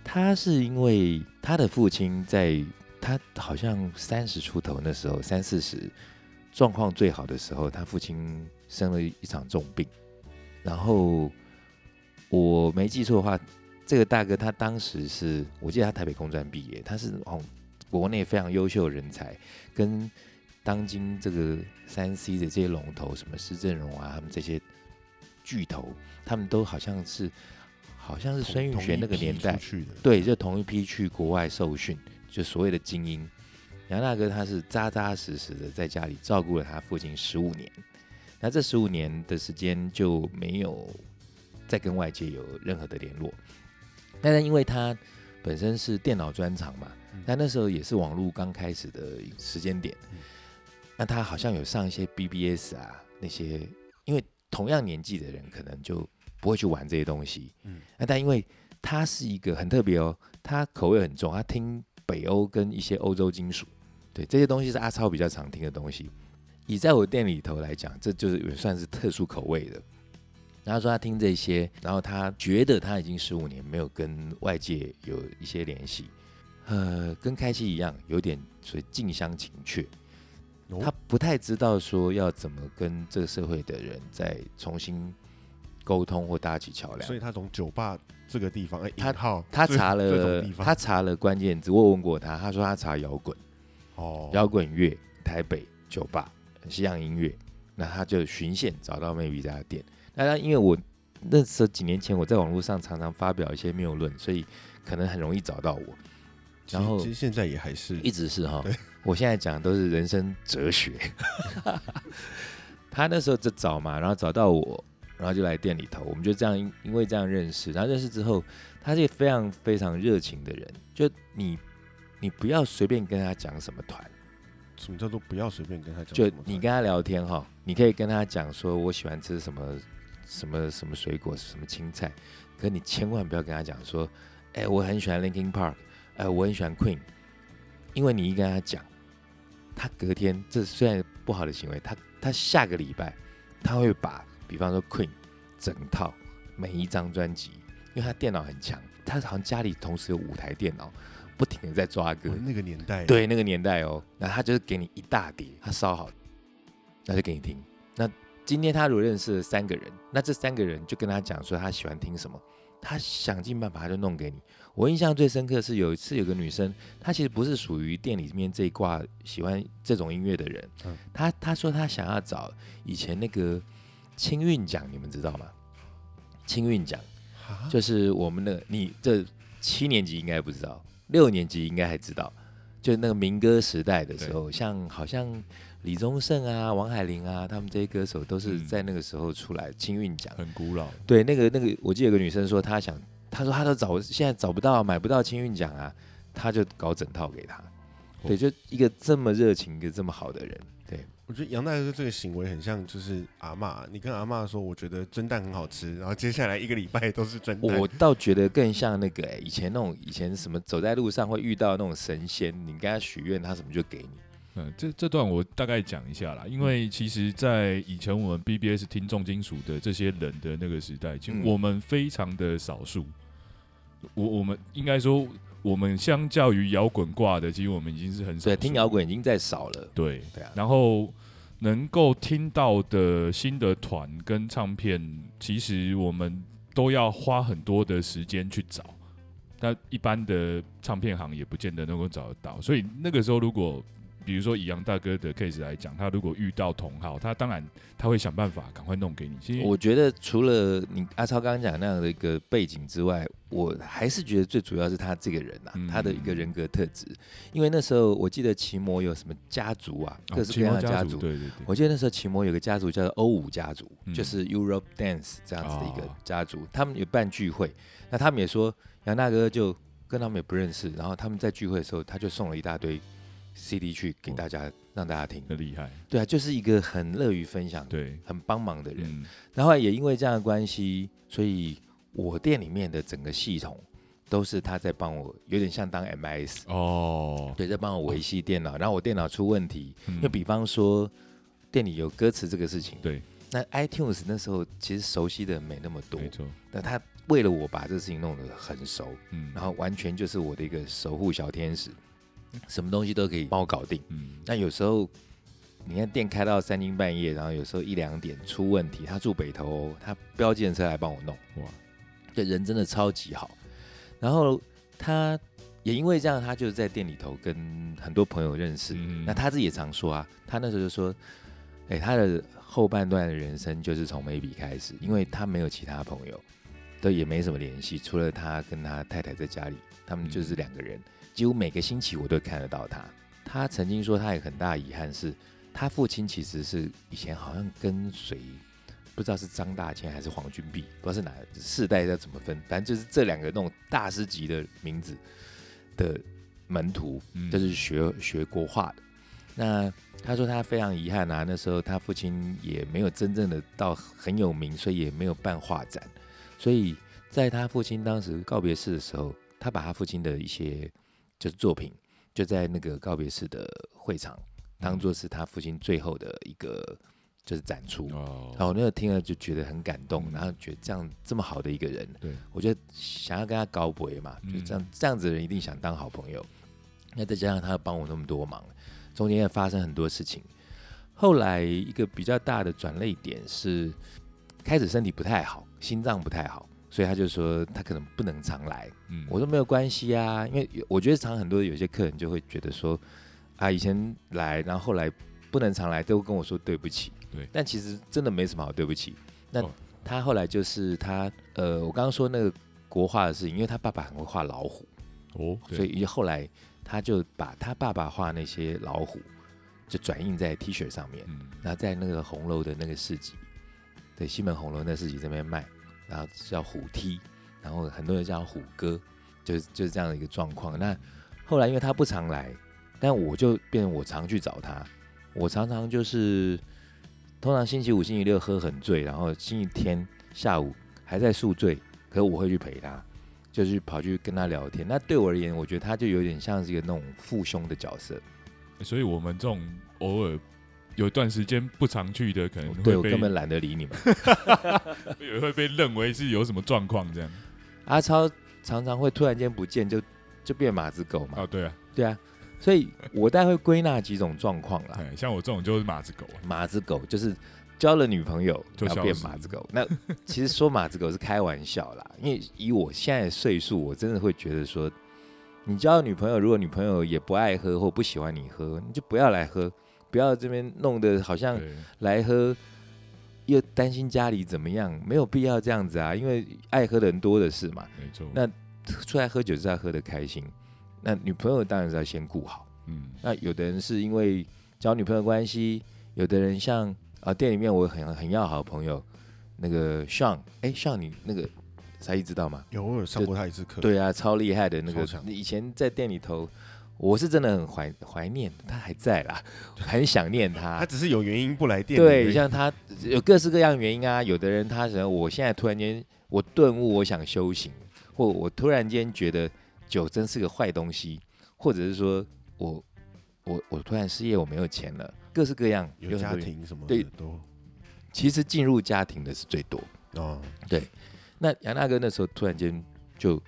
他是因为他的父亲在他好像三十出头那时候，三四十状况最好的时候，他父亲生了一场重病，然后我没记错的话，这个大哥他当时是我记得他台北工专毕业，他是哦国内非常优秀的人才，跟当今这个三 C 的这些龙头，什么施正荣啊，他们这些巨头，他们都好像是好像是孙运璇那个年代对，就同一批去国外受训，就所谓的精英。杨大哥他是扎扎实实的在家里照顾了他父亲十五年，那这十五年的时间就没有再跟外界有任何的联络。但是因为他本身是电脑专长嘛嗯，但那时候也是网络刚开始的时间点嗯，那他好像有上一些 BBS 啊那些，因为同样年纪的人可能就不会去玩这些东西，嗯那但因为他是一个很特别哦，他口味很重，他听北欧跟一些欧洲金属，对这些东西是阿超比较常听的东西。以在我店里头来讲，这就是也算是特殊口味的。然后说他听这些，然后他觉得他已经十五年没有跟外界有一些联系，呃，跟开西一样，有点所以近乡情怯。哦他不太知道说要怎么跟这个社会的人再重新沟通或搭起桥梁所。以他从酒吧这个地方，哎，他他查了他查了关键字，我问过他，他说他查摇滚、哦，摇滚乐、台北酒吧、西洋音乐，那他就循线找到 maybe 这家店。那他因为我那时候几年前我在网络上常常发表一些谬论，所以可能很容易找到我。然后其实现在也还是一直是哈，我现在讲的都是人生哲学。他那时候就找嘛，然后找到我，然后就来店里头，我们就这样因因为这样认识，然后认识之后，他是一个非常非常热情的人，就你你不要随便跟他讲什么团，什么叫做不要随便跟他讲就你跟他聊天哈，你可以跟他讲说我喜欢吃什么什么什么水果什么青菜，可你千万不要跟他讲说，哎、我很喜欢 Linkin Park，哎、我很喜欢 Queen，因为你一跟他讲，他隔天这虽然不好的行为，他他下个礼拜他会把比方说 Queen 整套每一张专辑，因为他电脑很强，他好像家里同时有五台电脑，不停的在抓歌。哦，那个年代，对那个年代哦，那他就是给你一大叠，他烧好，那就给你听。那今天他如果认识了三个人，那这三个人就跟他讲说他喜欢听什么，他想尽办法他就弄给你。我印象最深刻是有一次有个女生，她其实不是属于店里面这一挂喜欢这种音乐的人，嗯她她说她想要找以前那个青韵奖，你们知道吗？青韵奖。啊，就是我们的你这七年级应该不知道，六年级应该还知道，就那个民歌时代的时候，像好像李宗盛啊、王海玲啊，他们这些歌手都是嗯在那个时候出来青韵奖。很古老，对，那个那个，我记得有个女生说她想，她说她都找现在找不到买不到青韵奖啊，她就搞整套给她。对，就一个这么热情、一个这么好的人，对，我觉得杨大哥这个行为很像就是阿嬷，你跟阿嬷说，我觉得蒸蛋很好吃，然后接下来一个礼拜都是蒸蛋，我倒觉得更像那个、欸、以前那种以前什么走在路上会遇到那种神仙，你跟他许愿，他什么就给你。嗯，这这段我大概讲一下啦，因为其实，在以前我们 BBS 听重金属的这些人的那个时代，其实嗯我们非常的少数。我我们应该说，我们相较于摇滚挂的，其实我们已经是很少对，听摇滚已经在少了。对，对啊，然后能够听到的新的团跟唱片，其实我们都要花很多的时间去找。那一般的唱片行也不见得能够找得到，所以那个时候如果比如说以杨大哥的 case 来讲，他如果遇到同好，他当然他会想办法赶快弄给你。其实我觉得除了你阿超刚刚讲那样的一个背景之外，我还是觉得最主要是他这个人呐、嗯他的一个人格特质。因为那时候我记得奇摩有什么家族啊，各式各样的家族。对对对，我记得那时候奇摩有个家族叫做欧舞家族，嗯就是 Europe Dance 这样子的一个哦家族，他们有办聚会，那他们也说杨大哥就跟他们也不认识，然后他们在聚会的时候，他就送了一大堆 CD 去给大家、让大家听。很厉害。对啊，就是一个很乐于分享、对，很帮忙的人。嗯，然后也因为这样的关系，所以我店里面的整个系统都是他在帮我，有点像当 MIS，哦，对，在帮我维系电脑，然后我电脑出问题，嗯就比方说店里有歌词这个事情，对，那 iTunes 那时候其实熟悉的人没那么多没，错，那他为了我把这个事情弄得很熟，嗯，然后完全就是我的一个守护小天使，什么东西都可以帮我搞定。嗯，那有时候你看店开到三更半夜，然后有时候一两点出问题，他住北投哦，他标计程车来帮我弄，哇，对人真的超级好。然后他也因为这样，他就在店里头跟很多朋友认识。嗯。那他自己也常说啊，他那时候就说，哎、他的后半段的人生就是从眉笔开始，因为他没有其他朋友，对，也没什么联系，除了他跟他太太在家里，他们就是两个人，几乎每个星期我都看得到他。他曾经说，他有很大的遗憾是，他父亲其实是以前好像跟随，不知道是张大千还是黄君璧，不知道是哪世代要怎么分，反正就是这两个那种大师级的名字的门徒，嗯就是学学国画的。那他说他非常遗憾啊，那时候他父亲也没有真正的到很有名，所以也没有办画展。所以在他父亲当时告别式的时候，他把他父亲的一些就是作品，就在那个告别式的会场，当做是他父亲最后的一个就是展出。哦，然后我那个听了就觉得很感动，嗯然后觉得这样这么好的一个人，对，我觉得想要跟他告别嘛，就这样、嗯这样子的人一定想当好朋友。那再加上他帮我那么多忙，中间也发生很多事情。后来一个比较大的转泪点是，开始身体不太好，心脏不太好，所以他就说他可能不能常来。嗯。我说没有关系啊，因为我觉得常很多有些客人就会觉得说，啊以前来，然后后来不能常来，都跟我说对不起。对。但其实真的没什么好对不起。那哦。他后来就是他呃，我刚刚说那个国画的事情，因为他爸爸很会画老虎，哦，所以后来他就把他爸爸画那些老虎，就转印在 T 恤上面，嗯。然后在那个红楼的那个市集，对西门红楼那市集这边卖，然后叫虎踢，然后很多人叫虎哥，就是就是这样的一个状况。那后来因为他不常来，但我就变成我常去找他，我常常就是通常星期五、星期六喝很醉，然后星期天下午还在宿醉，可是我会去陪他。就是跑去跟他聊天，那对我而言，我觉得他就有点像是一个那种父兄的角色。所以我们这种偶尔有段时间不常去的，可能对会被我根本懒得理你们。也会被认为是有什么状况这样。阿超常常会突然间不见，就就变马子狗嘛。哦，对啊，对啊，所以我大概会归纳几种状况啦。哎，像我这种就是马子狗啊，马子狗就是交了女朋友要变就消失马子狗。那其实说马子狗是开玩笑啦，因为以我现在的岁数，我真的会觉得说，你交了女朋友，如果女朋友也不爱喝或不喜欢你喝，你就不要来喝，不要这边弄得好像，来喝。又担心家里怎么样，没有必要这样子啊，因为爱喝的人多的是嘛。没错。那出来喝酒是要喝的开心，那女朋友当然是要先顾好。嗯，那有的人是因为交女朋友关系，有的人像啊、店里面我很很要好的朋友，那个 Sean，哎 Sean 你那个才艺知道吗？有我有上过他一次课，，对啊，超厉害的那个，以前在店里头，我是真的很怀怀念他还在啦，很想念他他。只是有原因不来电对，像他有各式各样原因啊，有的人他可能我现在突然间我顿悟，我想修行，或我突然间觉得酒真是个坏东西，或者是说我我我突然失业，我没有钱了，各式各样，有家。庭什么对的都其实进入家庭的是最多。哦，那杨大哥那时候突然间就，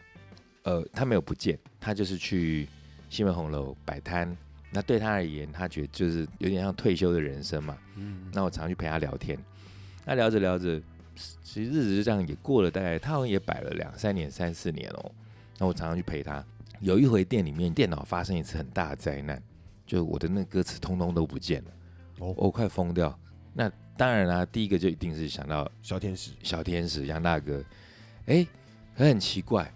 呃，他没有不见，他就是去西门红楼摆摊。那对他而言，他觉得就是有点像退休的人生嘛。嗯，那我常去陪他聊天，那聊着聊着，其实日子就这样也过了大概，他好像也摆了两三年、三四年哦。那我常常去陪他。有一回店里面电脑发生一次很大的灾难，就我的那个歌词通通都不见了，哦我快疯掉。那当然啦、第一个就一定是想到小天使，小天使杨大哥，哎，可很奇怪，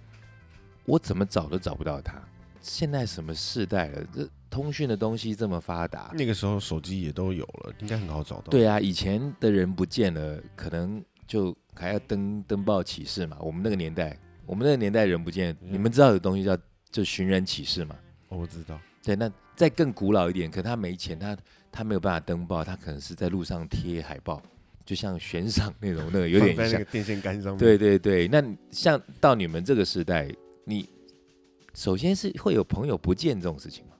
我怎么找都找不到他。现在什么世代了？这通讯的东西这么发达，那个时候手机也都有了，应该很好找到。对啊，以前的人不见了，可能就还要登登报启事嘛。我们那个年代，我们那个年代人不见，嗯你们知道有东西叫就寻人启事嘛？哦，我知道，对，那再更古老一点，可他没钱，他他没有办法登报，他可能是在路上贴海报，就像悬赏那种，那个有点像在那个。电线杆上面。对对对，那像到你们这个时代，你首先是会有朋友不见这种事情吗？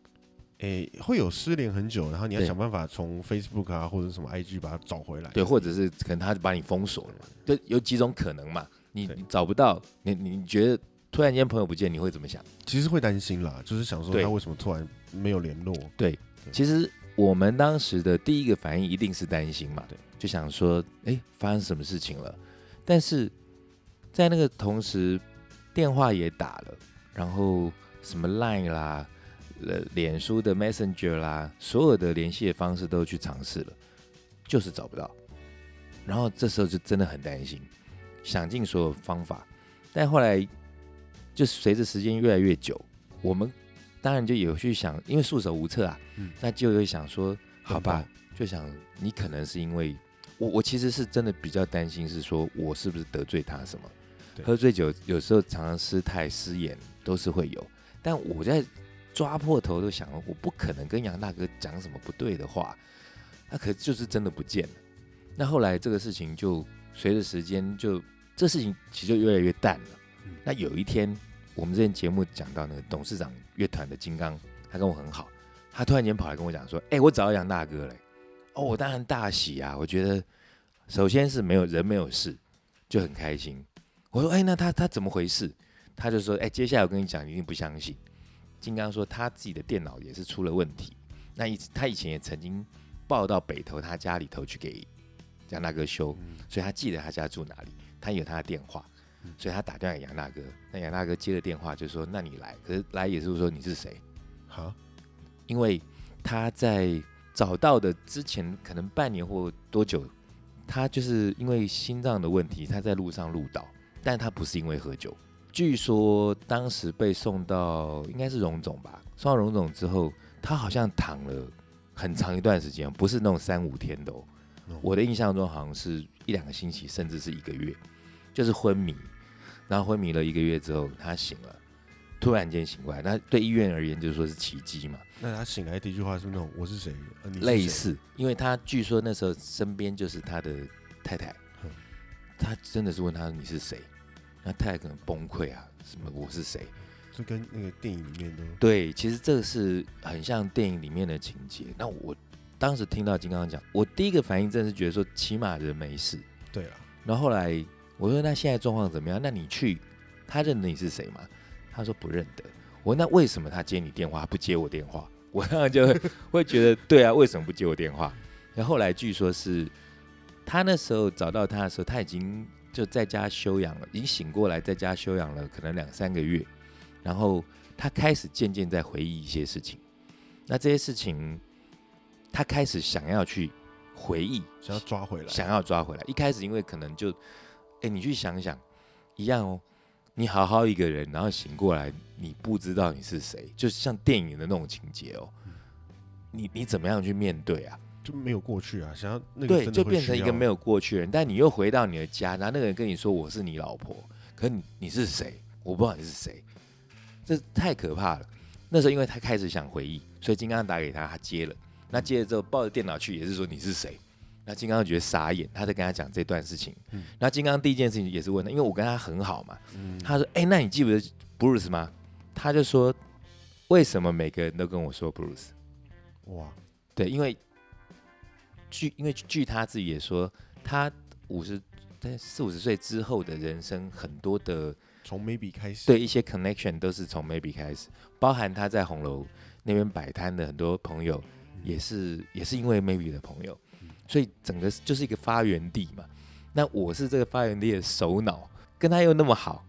诶、会有失联很久，然后你要想办法从 Facebook 啊或者什么 IG 把它找回来。对，或者是可能他把你封锁了嘛，就有几种可能嘛。你你找不到，你你你觉得突然间朋友不见，你会怎么想？其实会担心啦，就是想说他为什么突然没有联络？对其实我们当时的第一个反应一定是担心嘛，对，就想说，哎，发生什么事情了？但是在那个同时，电话也打了，然后什么 Line 啦、呃，脸书的 Messenger 啦，所有的联系的方式都去尝试了，就是找不到。然后这时候就真的很担心，想尽所有方法，但后来就随着时间越来越久，我们当然就有去想，因为束手无策啊，嗯那就会想说，好吧，就想你可能是因为我，我其实是真的比较担心，是说我是不是得罪他什么？对喝醉酒有时候常常失态失言都是会有，但我在抓破头都想，我不可能跟杨大哥讲什么不对的话，那可就是真的不见了。那后来这个事情就随着时间就这事情其实就越来越淡了。嗯那有一天，我们之前节目讲到那个董事长乐团的金刚，他跟我很好，他突然间跑来跟我讲说：“哎、我找到杨大哥了、哦，我当然大喜啊！我觉得首先是没有人没有事，就很开心。我说：“哎、那他他怎么回事？”他就说：“哎、接下来我跟你讲，你一定不相信。”金刚说他自己的电脑也是出了问题，那以他以前也曾经报到北头他家里头去给杨大哥修，嗯所以他记得他家住哪里，他有他的电话，所以他打电话给杨大哥。那杨大哥接了电话就说：“那你来。”可是来也是说你是谁？好，因为他在找到的之前可能半年或多久，他就是因为心脏的问题，他在路上路倒，但他不是因为喝酒。据说当时被送到应该是荣总吧，送到荣总之后，他好像躺了很长一段时间，不是那种三五天的我的印象中好像是一两个星期，甚至是一个月，就是昏迷。然后昏迷了一个月之后，他醒了，突然间醒过来。那对医院而言，就是说是奇迹嘛。那他醒来第一句话是那种我是谁？呃是谁类似，因为他据说那时候身边就是他的太太嗯，他真的是问他你是谁，那太太可能崩溃啊，什么我是谁？就跟那个电影里面的对，其实这个是很像电影里面的情节。那我当时听到金刚讲，我第一个反应真的是觉得说，起码人没事。对啊，然后后来我说那现在状况怎么样？那你去，他认得你是谁吗？他说不认得。我说那为什么他接你电话不接我电话？我当然就会会觉得对啊，为什么不接我电话？然后后来据说是他那时候找到他的时候，他已经就在家休养了，已经醒过来，在家休养了可能两三个月，然后他开始渐渐在回忆一些事情。那这些事情，他开始想要去回忆，想要抓回来，想要抓回来。一开始因为可能就，哎、你去想想，一样哦。你好好一个人，然后醒过来，你不知道你是谁，就像电影的那种情节哦。你你怎么样去面对啊？就没有过去啊，想要那个对，就变成一个没有过去人，但你又回到你的家，然后那个人跟你说我是你老婆，可你你是谁？我不知道你是谁，这太可怕了。那时候因为他开始想回忆，所以金刚打给他，他接了。那接了之后抱着电脑去，也是说你是谁？那金刚觉得傻眼，他在跟他讲这段事情。嗯那金刚第一件事情也是问他，因为我跟他很好嘛，嗯他说：“哎、那你记不得 Bruce 吗？”他就说：“为什么每个人都跟我说 Bruce？” 哇，对，因为据因为据他自己也说，他五十在四五十岁之后的人生，很多的从 maybe 开始，对一些 connection 都是从 maybe 开始，包含他在红楼那边摆摊的很多朋友，也是也是因为 maybe 的朋友，所以整个就是一个发源地嘛。那我是这个发源地的首脑，跟他又那么好，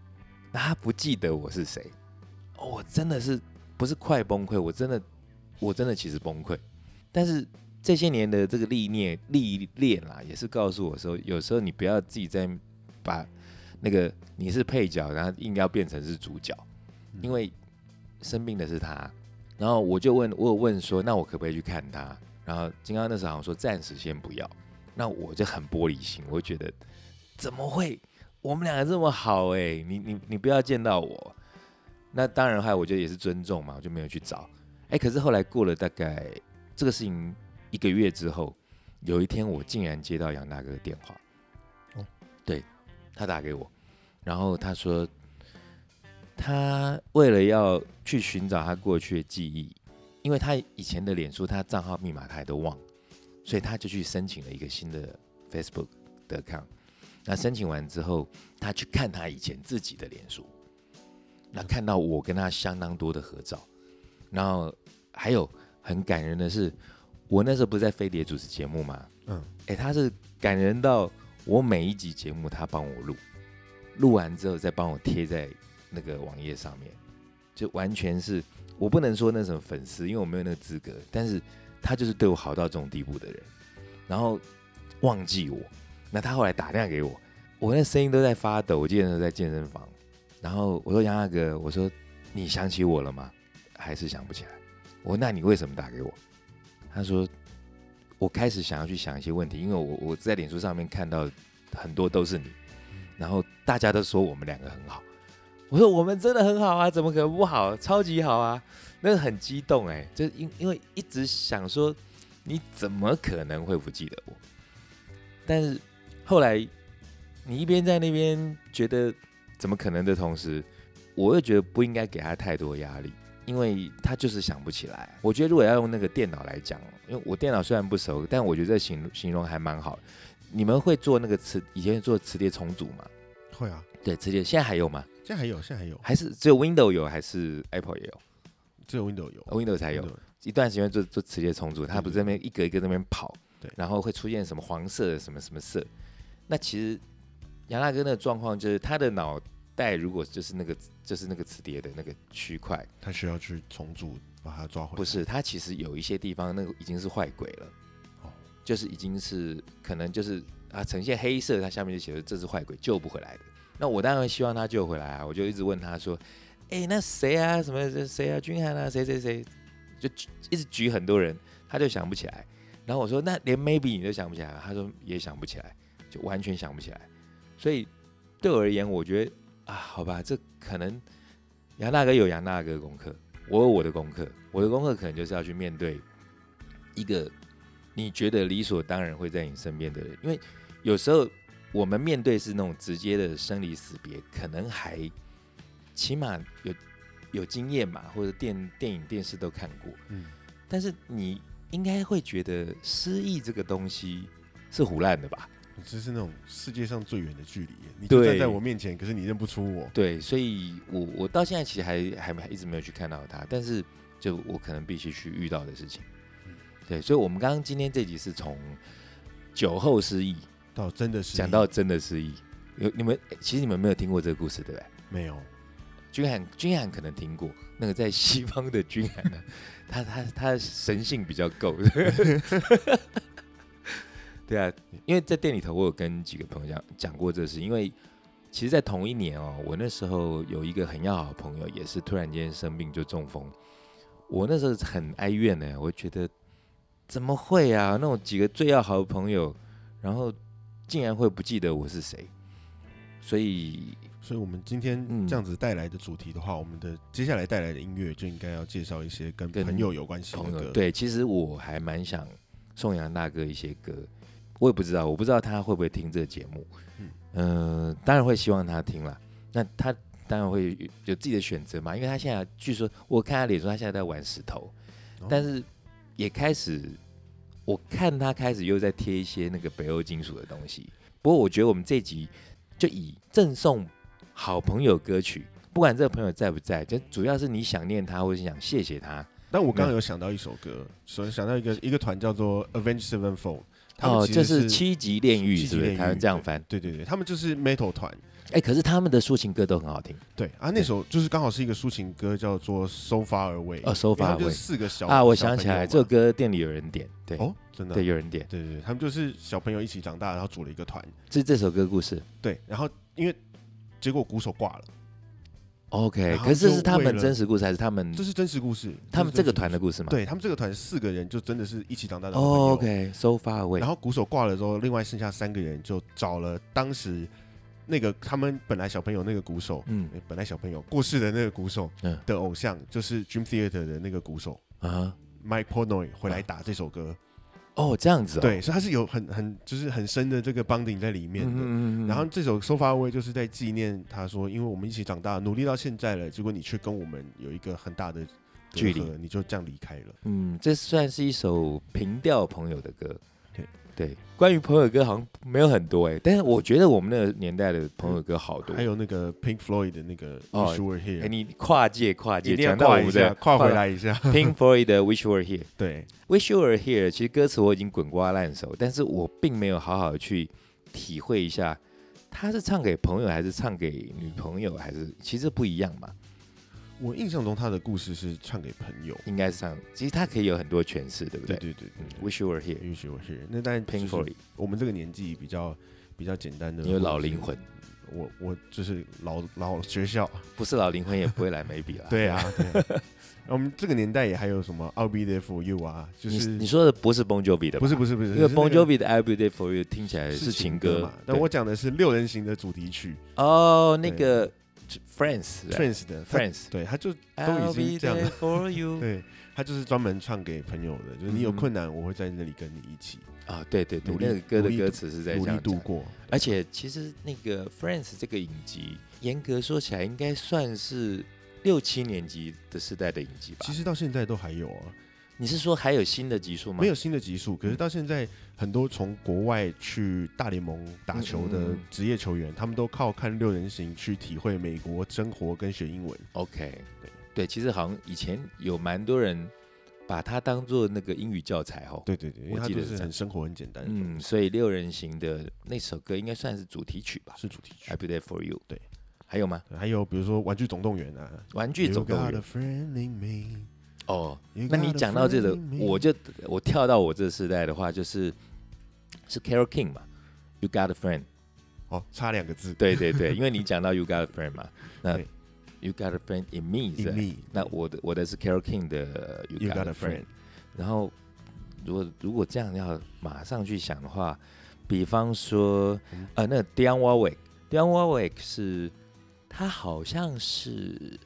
那他不记得我是谁，哦，我真的是不是快崩溃，我真的我真的其实崩溃。但是这些年的这个历练历练啦，也是告诉我说，有时候你不要自己在把那个你是配角，然后硬要变成是主角，因为生病的是他。然后我就问，我有问说，那我可不可以去看他？然后金刚那时候好像说暂时先不要。那我就很玻璃心，我就觉得怎么会？我们两个这么好哎、你你你不要见到我。那当然，还有我觉得也是尊重嘛，我就没有去找。哎、可是后来过了大概这个事情一个月之后，有一天我竟然接到杨大哥的电话。哦，对，他打给我，然后他说他为了要去寻找他过去的记忆，因为他以前的脸书他账号密码他也都忘了，所以他就去申请了一个新的 Facebook 的 account。那申请完之后，他去看他以前自己的脸书，那看到我跟他相当多的合照，然后还有很感人的是，我那时候不是在飞碟主持节目吗，嗯，哎，他是感人到我每一集节目他帮我录，录完之后再帮我贴在那个网页上面，就完全是我不能说那什么粉丝，因为我没有那个资格，但是他就是对我好到这种地步的人，然后忘记我，那他后来打电话给我，我那声音都在发抖，我记得那时候在健身房，然后我说杨大哥，我说你想起我了吗？还是想不起来？我说那你为什么打给我？他说我开始想要去想一些问题，因为我我在脸书上面看到很多都是你，然后大家都说我们两个很好。我说我们真的很好啊，怎么可能不好？超级好啊！那个很激动哎，就因因为一直想说你怎么可能会不记得我？但是后来你一边在那边觉得怎么可能的同时，我又觉得不应该给他太多压力，因为他就是想不起来。我觉得如果要用那个电脑来讲，因为我电脑虽然不熟，但我觉得这形形容还蛮好。你们会做那个磁以前做磁碟重组吗？会啊，对，磁碟现在还有吗？现在还有，现在还有，还是只有 Windows 有，还是 Apple 也有只有 Windows 有哦？Windows 才有。Windows 一段时间做做磁碟重组，它不是在那边一格一个在那边跑，对然后会出现什么黄色的什么什么色。那其实杨大哥那个状况就是他的脑袋如果就是那个就是那个磁碟的那个区块，他需要去重组把它抓回来。不是，它其实有一些地方那个已经是坏鬼了，哦就是已经是可能就是啊呈现黑色，它下面就写着这是坏鬼救不回来的。那我当然希望他救回来啊，我就一直问他说，哎、那谁啊，什么这谁啊，君涵啊，谁谁谁，就举一直举很多人，他就想不起来。然后我说那连 maybe 你都想不起来，他说也想不起来，就完全想不起来。所以对我而言，我觉得啊，好吧，这可能杨大哥有杨大哥的功课，我有我的功课，我的功课可能就是要去面对一个你觉得理所当然会在你身边的人，因为有时候我们面对是那种直接的生离死别，可能还起码有有经验嘛，或者电电影电视都看过，嗯，但是你应该会觉得失忆这个东西是胡乱的吧？这是那种世界上最远的距离，你就站在我面前，可是你认不出我。对，所以我我到现在其实还还没一直没有去看到他，但是就我可能必须去遇到的事情。对，所以我们刚刚今天这集是从酒后失忆到真的是讲到真的失忆，有你们其实你们没有听过这个故事对不对？没有？君涵君涵可能听过，那个在西方的君涵呢，他他他神性比较够。对啊，因为在店里头，我有跟几个朋友讲讲过这事，因为其实，在同一年哦，我那时候有一个很要好的朋友，也是突然间生病就中风，我那时候很哀怨呢，我觉得怎么会啊？那种几个最要好的朋友，然后竟然会不记得我是谁，所以所以，我们今天嗯这样子带来的主题的话，我们的接下来带来的音乐就应该要介绍一些跟跟朋友有关系的歌。，朋友对，其实我还蛮想送杨大哥一些歌，我也不知道，我不知道他会不会听这个节目。嗯呃、当然会希望他听了。那他当然会有有自己的选择嘛，因为他现在据说我看他脸书，他现在在玩石头，哦但是也开始，我看他开始又在贴一些那个北欧金属的东西。不过我觉得我们这集就以赠送好朋友歌曲，不管这个朋友在不在，就主要是你想念他，或是想谢谢他。但我刚刚有想到一首歌，所以想到一个一个团叫做 Avenged Sevenfold，哦，其实就是七级炼狱，是不是？七级炼狱台湾这样翻。对对对，他们就是 metal 团。哎、可是他们的抒情歌都很好听对啊，那首就是刚好是一个抒情歌，叫做《So Far Away》。哦，So Far 们就是 Away 四个小啊！我想起来，这首歌店里有人点，对，哦，真的啊对，有人点，对对对，他们就是小朋友一起长大，然后组了一个团。这是这首歌故事。对，然后因为结果鼓手挂了，OK，可是这是他们真实故事还是他们这是真实故事。他们这个团的故故事吗？对他们这个团四个人就真的是一起长大的，OK，So far away。然后鼓手挂了之后，另外剩下三个人就找了当时那个他们本来小朋友那个鼓手，嗯诶本来小朋友过世的那个鼓手嗯的偶像，就是 Dream Theater 的那个鼓手啊，Mike Portnoy 回来打这首歌。哦，这样子哦，对，所以他是有很很就是很深的这个 bonding 在里面的。嗯然后这首《So Far Away》就是在纪念他说，因为我们一起长大，努力到现在了，结果你却跟我们有一个很大的距离阂，你就这样离开了。嗯，这算是一首平调朋友的歌。对对，关于朋友歌好像没有很多哎，但是我觉得我们那个年代的朋友歌好多。还有那个 Pink Floyd 的那个《哦 Wish You Were 哎，Here》，你跨界跨界，一定要讲到我们的跨回来一下。Pink Floyd 的 Wish You Were Here。对，Wish You Were Here，其实歌词我已经滚瓜烂熟，但是我并没有好好的去体会一下，他是唱给朋友还是唱给女朋友，还是其实不一样嘛？我印象中他的故事是唱给朋友。应该是唱，其实他可以有很多诠释，对不对？对对对，Wish You Were Here。，Wish You Were Here。那但 Floyd，我们这个年纪比较比较简单的，你有老灵魂，我我就是老老学校。不是老灵魂也不会来啦。对啊，对啊。我们这个年代也还有什么 I'll Be There For You 啊，就是你你说的不是 Bon Jovi 的，不是不是不是，因为 Bon Jovi 的 I'll Be There For You 听起来是是情歌嘛，但我讲的是六人行的主题曲哦，那个 Friends 对 Friends 的 Friends 对，他就都已经这样了。for you 对他就是专门唱给朋友的，就是你有嗯困难，我会在那里跟你一起啊，对对对那个歌的歌词是在努力。度过。而且其实那个 Friends 这个影集，严格说起来应该算是六七年级的时代的影集吧其？实到现在都还有啊，你是说还有新的集数吗？没有新的集数，可是到现在很多从国外去大联盟打球的职业球员，他们都靠看六人行去体会美国生活跟学英文。OK，对对，其实好像以前有蛮多人把它当做那个英语教材哦。对对对，我记得是很生活很简单嗯，所以六人行的那首歌应该算是主题曲吧是主题曲，I。Be There For You。对，还有吗？对还有比如说《玩具总动员》啊，玩具总动员哦，那你讲到这个我就我跳到我这个时代的话，就是是 Carol King 嘛，You Got a Friend。哦，差两个字。对对对，因为你讲到 You Got a Friend 嘛，那 You Got a Friend in Me 是 In 吧 me，那我的我的是 Carol King 的 You Got a Friend。然后如果如果这样要马上去想的话，比方说嗯呃，那 Dionne Warwick，Dionne Warwick 是他好像是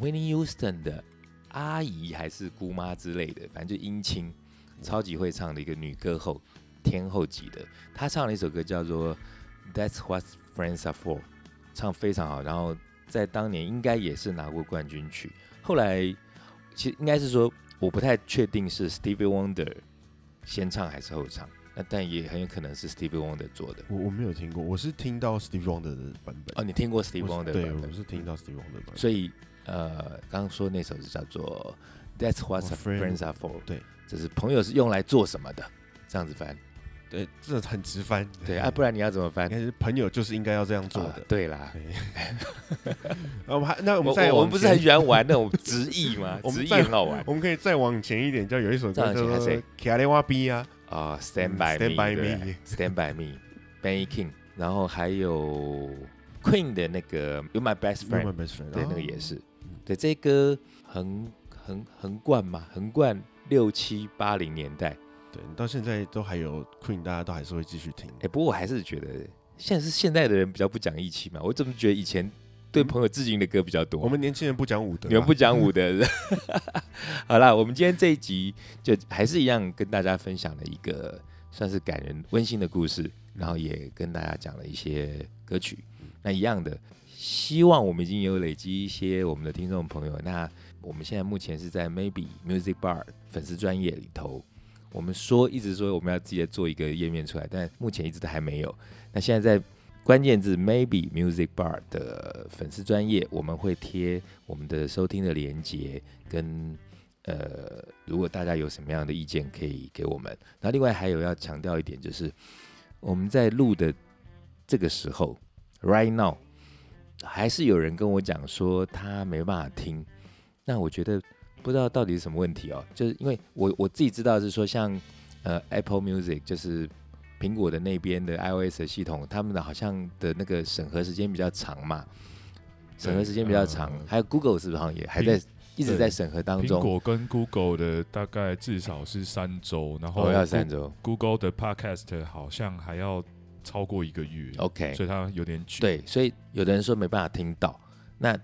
Winnie Houston 的阿姨还是姑妈之类的，反正就姻亲，超级会唱的一个女歌后，天后级的。她唱了一首歌叫做《That's What Friends Are For》，唱非常好，然后在当年应该也是拿过冠军曲。后来其实应该是说，我不太确定是 Stevie Wonder 先唱还是后唱，那但也很有可能是 Stevie Wonder 做的。我我没有听过，我是听到 Stevie Wonder 的版本。哦，你听过 Stevie Wonder 版本我是听到 Stevie Wonder 的版本。所以呃，刚刚说那首是叫做《That's What Oh, friend- Friends Are For》，对，就是朋友是用来做什么的，这样子翻。对，这很直翻。对啊，不然你要怎么翻但？是朋友就是应该要这样做啊的。对啦，我们还那我我们再我我们不是很喜欢玩那种直译吗？直译很好玩我们可以再往前一点，叫有一首歌叫做《再往前还谁卡雷瓦比》啊，啊，Stand by Stand Me，by 对不对 Me Stand by Me，Benny King，然后还有 Queen 的那个 You My Best Friend，对，哦那个也是。对，这歌横横横贯嘛，横贯六七八零年代。对，到现在都还有 Queen，大家都还是会继续听。哎、不过我还是觉得，现在是现代的人比较不讲义气嘛。我怎么觉得以前对朋友致敬的歌比较多？我们年轻人不讲武德啊，你们不讲武德。好啦，我们今天这一集就还是一样跟大家分享了一个算是感人温馨的故事，然后也跟大家讲了一些歌曲。那一样的，希望我们已经有累积一些我们的听众朋友。那我们现在目前是在 Maybe Music Bar 粉丝专业里头。我们说一直说我们要自己做一个页面出来，但目前一直都还没有。那现在在关键字 maybe music bar 的粉丝专业，我们会贴我们的收听的连接，跟呃，如果大家有什么样的意见，可以给我们。那另外还有要强调一点，就是我们在录的这个时候，right now，还是有人跟我讲说他没办法听。那我觉得不知道到底是什么问题哦，就是因为我我自己知道是说像呃 Apple Music 就是。苹果的那边的 iOS 的系统，他们的好像的那个审核时间比较长嘛，审核时间比较长，呃还有 Google 是不是好像也还在一直在审核当中苹中？果跟 Google 的大概至少是三周，然后哦，要三周。Google 的 Podcast 好像还要超过一个月 OK，所以他有点久。对，所以有的人说没办法听到。那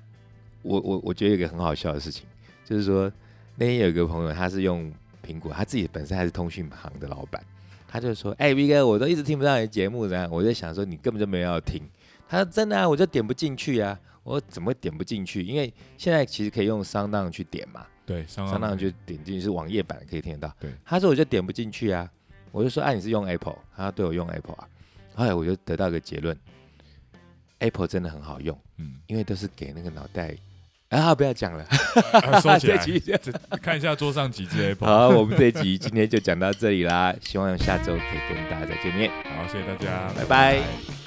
我我我觉得有一个很好笑的事情，就是说那天有一个朋友，他是用苹果，他自己本身还是通讯行的老板，他就说：“哎、v 哥，我都一直听不到你的节目，怎样？”我就想说你根本就没有要听。他说：“真的啊，我就点不进去啊。”我说：“怎么点不进去？因为现在其实可以用商档去点嘛，对，上商档就点进去是网页版可以听得到。对，他说我就点不进去啊，我就说：“啊，你是用 Apple？” 他说：“对，我用 Apple 啊。”后来我就得到一个结论：Apple 真的很好用，嗯，因为都是给那个脑袋。啊，不要讲了，啊收起 这来，看一下桌上几只 Apple。好，我们这一集今天就讲到这里啦，希望下周可以跟大家再见面，好，谢谢大家，拜拜